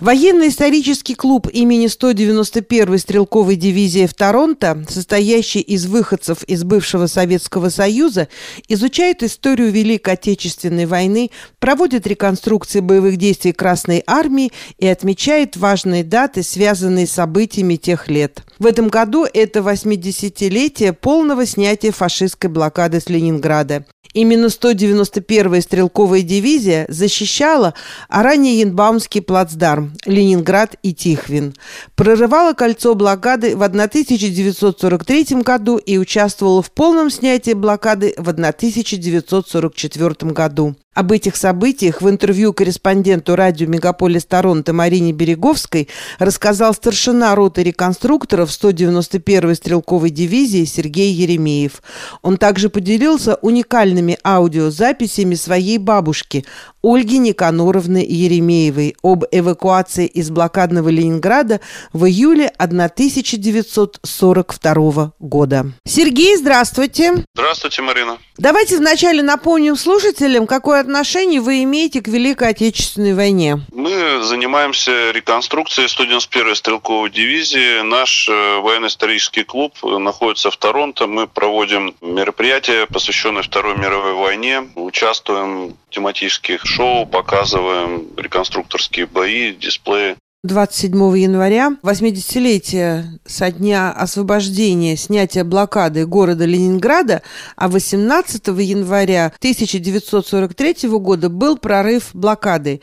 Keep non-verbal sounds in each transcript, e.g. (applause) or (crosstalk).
Военно-исторический клуб имени 191-й стрелковой дивизии в Торонто, состоящий из выходцев из бывшего Советского Союза, изучает историю Великой Отечественной войны, проводит реконструкции боевых действий Красной Армии и отмечает важные даты, связанные с событиями тех лет. В этом году это 80-летие полного снятия фашистской блокады с Ленинграда. Именно 191-я стрелковая дивизия защищала Аранье-Янбаумский плацдарм, Ленинград и Тихвин. Прорывала кольцо блокады в 1943 году и участвовала в полном снятии блокады в 1944 году. Об этих событиях в интервью корреспонденту радио «Мегаполис Торонто» Марине Береговской рассказал старшина роты реконструкторов 191-й стрелковой дивизии Сергей Еремеев. Он также поделился уникальными аудиозаписями своей бабушки Ольги Никаноровны Еремеевой об эвакуации из блокадного Ленинграда в июле 1942 года. Сергей, здравствуйте. Здравствуйте, Марина. Давайте вначале напомним слушателям, какое отношение вы имеете к Великой Отечественной войне. Мы занимаемся реконструкцией 191-й стрелковой дивизии. Наш э, военно-исторический клуб находится в Торонто. Мы проводим мероприятия, посвященные Второй мировой войне. Участвуем в тематических шоу, показываем реконструкторские бои, дисплеи. 27 января, 80-летие со дня освобождения, снятия блокады города Ленинграда, а 18 января 1943 года был прорыв блокады.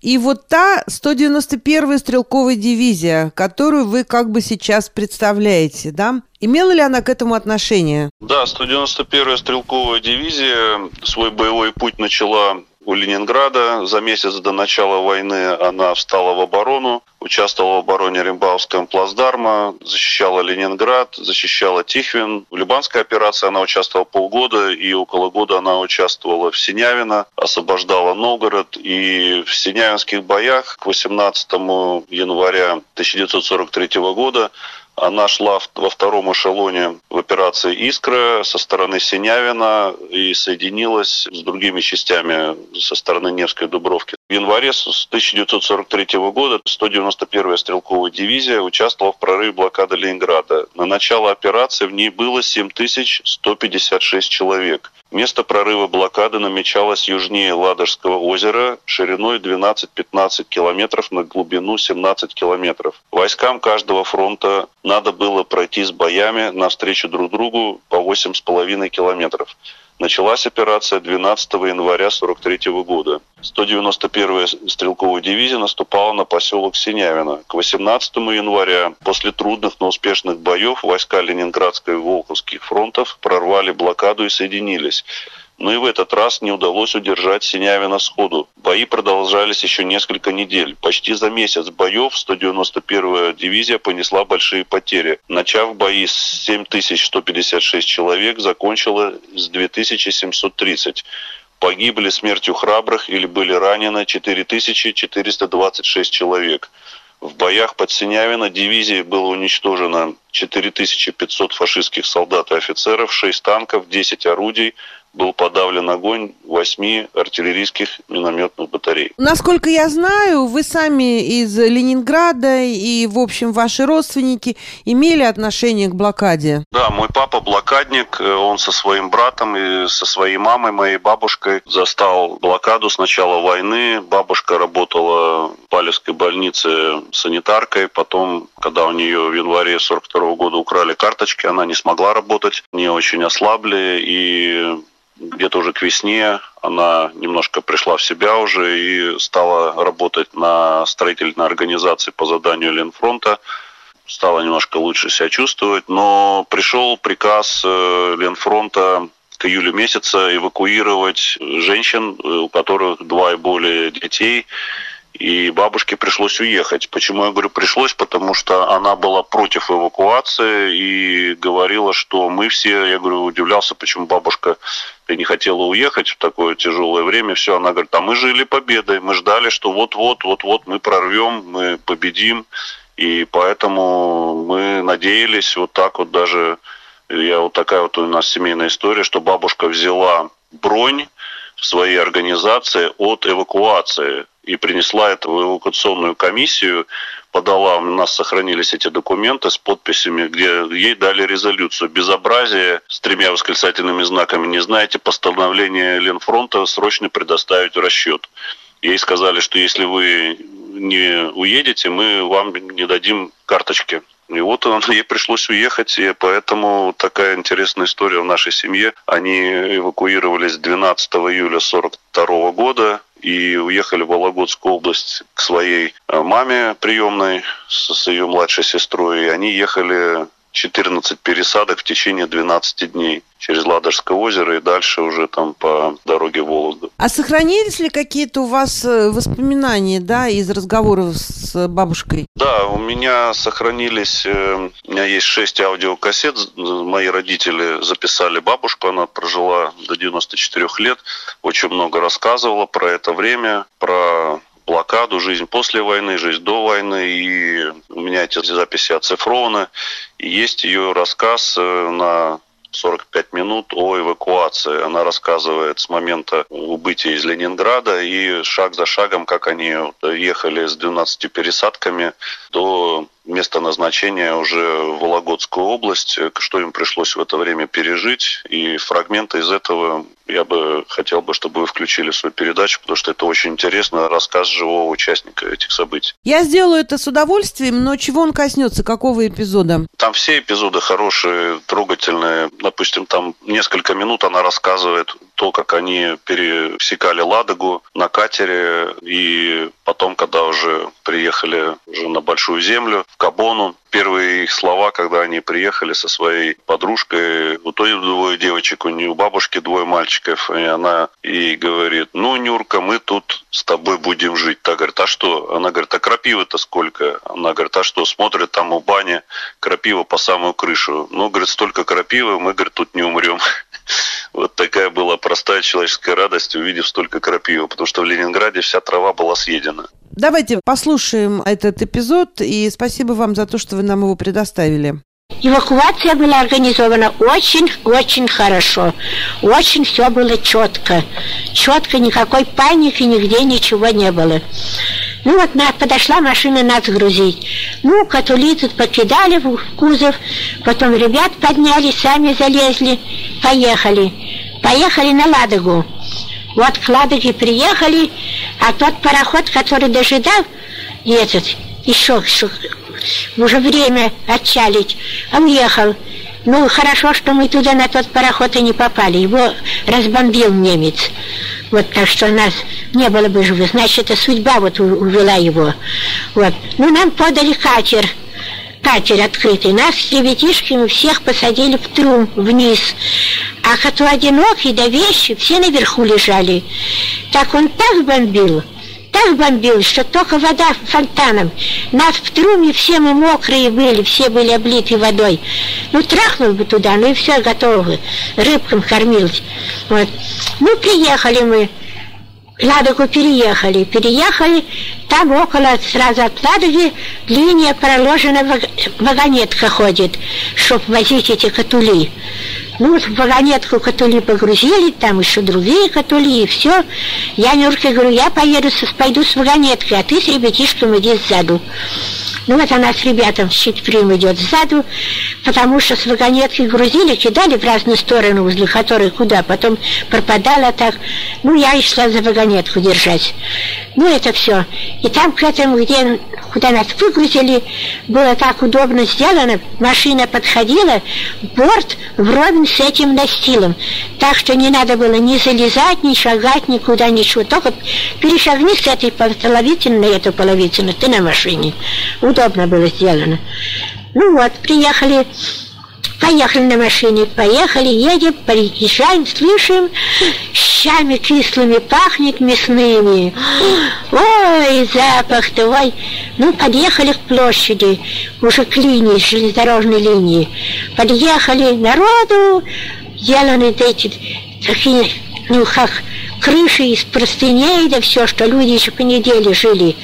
И вот та 191-я стрелковая дивизия, которую вы как бы сейчас представляете, да, Имела ли она к этому отношение? Да, 191-я стрелковая дивизия свой боевой путь начала у Ленинграда. За месяц до начала войны она встала в оборону, участвовала в обороне Римбауского плацдарма, защищала Ленинград, защищала Тихвин. В Либанской операции она участвовала полгода, и около года она участвовала в Синявино, освобождала Новгород. И в Синявинских боях к 18 января 1943 года она шла во втором эшелоне в операции «Искра» со стороны Синявина и соединилась с другими частями со стороны Невской Дубровки. В январе с 1943 года 191-я стрелковая дивизия участвовала в прорыве блокады Ленинграда. На начало операции в ней было 7156 человек. Место прорыва блокады намечалось южнее Ладожского озера шириной 12-15 километров на глубину 17 километров. Войскам каждого фронта надо было пройти с боями навстречу друг другу по 8,5 километров. Началась операция 12 января 1943 года. 191-я стрелковая дивизия наступала на поселок Синявино. К 18 января, после трудных, но успешных боев, войска Ленинградской и Волховских фронтов прорвали блокаду и соединились но и в этот раз не удалось удержать Синявина сходу. Бои продолжались еще несколько недель. Почти за месяц боев 191-я дивизия понесла большие потери. Начав бои с 7156 человек, закончила с 2730 погибли смертью храбрых или были ранены 4426 человек. В боях под Синявино дивизии было уничтожено 4500 фашистских солдат и офицеров, 6 танков, 10 орудий, был подавлен огонь восьми артиллерийских минометных батарей. Насколько я знаю, вы сами из Ленинграда и, в общем, ваши родственники имели отношение к блокаде. Да, мой папа блокадник, он со своим братом и со своей мамой, моей бабушкой застал блокаду с начала войны. Бабушка работала в Палевской больнице санитаркой, потом, когда у нее в январе 42 года украли карточки, она не смогла работать, не очень ослабли, и где-то уже к весне она немножко пришла в себя уже и стала работать на строительной организации по заданию Ленфронта. Стала немножко лучше себя чувствовать, но пришел приказ э, Ленфронта к июлю месяца эвакуировать женщин, э, у которых два и более детей, и бабушке пришлось уехать. Почему я говорю пришлось? Потому что она была против эвакуации и говорила, что мы все, я говорю, удивлялся, почему бабушка не хотела уехать в такое тяжелое время. Все, она говорит, а мы жили победой, мы ждали, что вот-вот, вот-вот мы прорвем, мы победим. И поэтому мы надеялись вот так вот даже, я вот такая вот у нас семейная история, что бабушка взяла бронь своей организации от эвакуации и принесла это в эвакуационную комиссию, подала, у нас сохранились эти документы с подписями, где ей дали резолюцию. Безобразие с тремя восклицательными знаками. Не знаете постановление Ленфронта срочно предоставить расчет. Ей сказали, что если вы не уедете, мы вам не дадим карточки. И вот ей пришлось уехать, и поэтому такая интересная история в нашей семье. Они эвакуировались 12 июля 1942 года и уехали в Вологодскую область к своей э, маме приемной с ее младшей сестрой. И они ехали 14 пересадок в течение 12 дней через Ладожское озеро и дальше уже там по дороге Вологду. А сохранились ли какие-то у вас э, воспоминания, да, из разговоров с бабушкой? Да, у меня сохранились, э, у меня есть шесть аудиокассет, мои родители записали бабушку, она прожила до 94 лет, очень много рассказывала про это время, про блокаду, жизнь после войны, жизнь до войны. И у меня эти записи оцифрованы. И есть ее рассказ э, на 45 минут о эвакуации. Она рассказывает с момента убытия из Ленинграда и шаг за шагом, как они ехали с 12 пересадками до место назначения уже в Вологодскую область, что им пришлось в это время пережить. И фрагменты из этого я бы хотел бы, чтобы вы включили в свою передачу, потому что это очень интересно, рассказ живого участника этих событий. Я сделаю это с удовольствием, но чего он коснется, какого эпизода? Там все эпизоды хорошие, трогательные. Допустим, там несколько минут она рассказывает то, как они пересекали Ладогу на катере, и потом, когда уже приехали уже на Большую Землю, в Кабону, первые их слова, когда они приехали со своей подружкой, у той двое девочек, у нее у бабушки двое мальчиков, и она ей говорит, ну, Нюрка, мы тут с тобой будем жить. Та говорит, а что? Она говорит, а крапивы-то сколько? Она говорит, а что? Смотрит там у бани крапива по самую крышу. Ну, говорит, столько крапивы, мы, говорит, тут не умрем. (laughs) Вот такая была простая человеческая радость, увидев столько крапивы, потому что в Ленинграде вся трава была съедена. Давайте послушаем этот эпизод, и спасибо вам за то, что вы нам его предоставили. Эвакуация была организована очень-очень хорошо. Очень все было четко. Четко, никакой паники, нигде ничего не было. Ну вот на, подошла машина нас грузить. Ну, катулицы покидали в кузов, потом ребят подняли, сами залезли, поехали. Поехали на Ладогу. Вот к Ладоге приехали, а тот пароход, который дожидал, этот, еще уже время отчалить, он ехал. Ну, хорошо, что мы туда на тот пароход и не попали. Его разбомбил немец. Вот так что нас не было бы живых. Значит, это судьба вот увела его. Вот. Ну, нам подали катер катер открытый. Нас с ребятишками всех посадили в трум вниз. А кто одинокий, да вещи, все наверху лежали. Так он так бомбил, так бомбил, что только вода фонтаном. Нас в труме все мы мокрые были, все были облиты водой. Ну, трахнул бы туда, ну и все, готово. Рыбкам кормились. Вот. Ну, приехали мы. Ладогу переехали. Переехали, там около, сразу от Ладоги, линия проложена, вагонетка ходит, чтобы возить эти катули. Ну, в вагонетку катули погрузили, там еще другие катули, и все. Я Нюрке говорю, я поеду, пойду с вагонеткой, а ты с ребятишками иди сзаду. Ну вот она с ребятам щитприм идет сзаду, потому что с вагонетки грузили, кидали в разные стороны, возле которой куда, потом пропадала так. Ну, я и шла за вагонетку держать. Ну, это все. И там к этому, где, куда нас выгрузили, было так удобно сделано, машина подходила, борт вровень с этим настилом. Так что не надо было ни залезать, ни шагать, никуда, ничего. Только перешагни с этой половицыны на эту половицыну, ты на машине удобно было сделано. Ну вот, приехали, поехали на машине, поехали, едем, приезжаем, слышим, щами кислыми пахнет мясными. Ой, запах твой. Ну, подъехали к площади, уже к линии, железнодорожной линии. Подъехали, народу, сделаны эти такие, ну, как крыши из простыней, да все, что люди еще по неделе жили.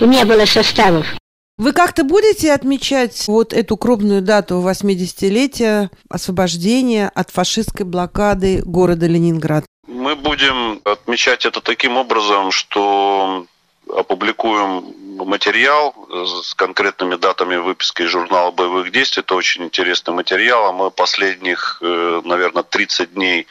Не было составов. Вы как-то будете отмечать вот эту крупную дату 80-летия освобождения от фашистской блокады города Ленинград? Мы будем отмечать это таким образом, что опубликуем материал с конкретными датами выписки из журнала боевых действий. Это очень интересный материал. А мы последних, э, наверное, 30 дней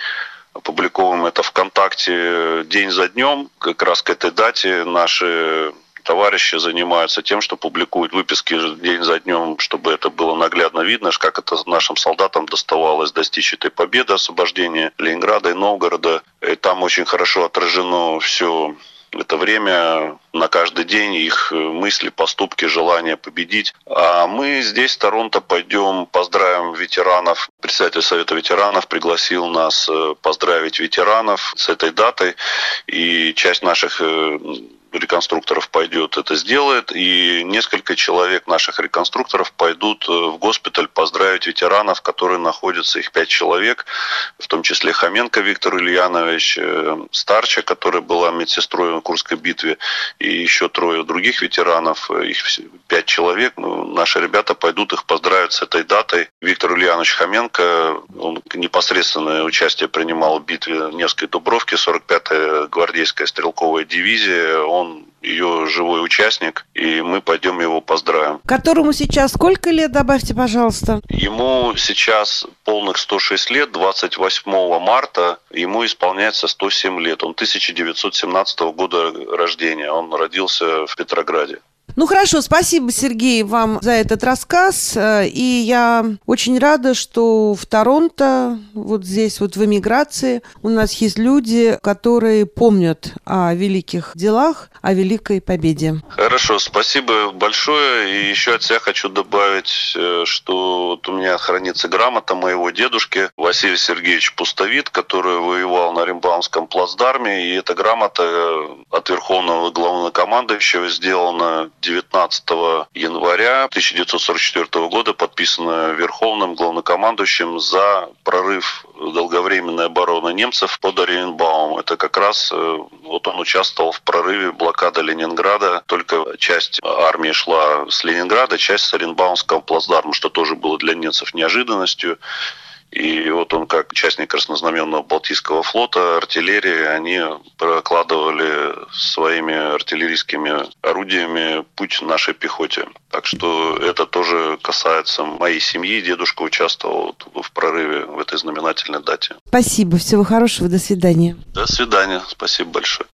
опубликовываем это ВКонтакте день за днем. Как раз к этой дате наши товарищи занимаются тем, что публикуют выписки день за днем, чтобы это было наглядно видно, как это нашим солдатам доставалось достичь этой победы, освобождения Ленинграда и Новгорода. И там очень хорошо отражено все это время на каждый день, их мысли, поступки, желание победить. А мы здесь, в Торонто, пойдем поздравим ветеранов. Председатель Совета ветеранов пригласил нас э, поздравить ветеранов с этой датой. И часть наших э, реконструкторов пойдет, это сделает. И несколько человек наших реконструкторов пойдут э, в госпиталь поздравить ветеранов, которые находятся, их пять человек, в том числе Хоменко Виктор Ильянович, э, Старча, которая была медсестрой в Курской битве, и еще трое других ветеранов, э, их пять человек. Ну, наши ребята пойдут их поздравить с этой датой. Виктор Ильянович Хоменко, он непосредственное участие принимал в битве Невской Дубровки, 45-я гвардейская стрелковая дивизия. Он ее живой участник, и мы пойдем его поздравим. Которому сейчас сколько лет, добавьте, пожалуйста? Ему сейчас полных 106 лет, 28 марта ему исполняется 107 лет. Он 1917 года рождения, он родился в Петрограде. Ну хорошо, спасибо, Сергей, вам за этот рассказ. Э, и я очень рада, что в Торонто, вот здесь вот в эмиграции, у нас есть люди, которые помнят о великих делах, о великой победе. Хорошо, спасибо большое. И еще от себя хочу добавить, э, что вот у меня хранится грамота моего дедушки Василия Сергеевича Пустовит, который воевал на Римбаумском плацдарме. И эта грамота э, от Верховного главнокомандующего сделана 19 января 1944 года подписано Верховным главнокомандующим за прорыв долговременной обороны немцев под Оренбаум. Это как раз э, вот он участвовал в прорыве блокады Ленинграда. Только часть армии шла с Ленинграда, часть с Оренбаумского плацдарма, что тоже было для немцев неожиданностью. И вот он, как участник краснознаменного Балтийского флота, артиллерии, они прокладывали своими артиллерийскими орудиями путь нашей пехоте. Так что это тоже касается моей семьи. Дедушка участвовал в прорыве в этой знаменательной дате. Спасибо. Всего хорошего. До свидания. До свидания. Спасибо большое.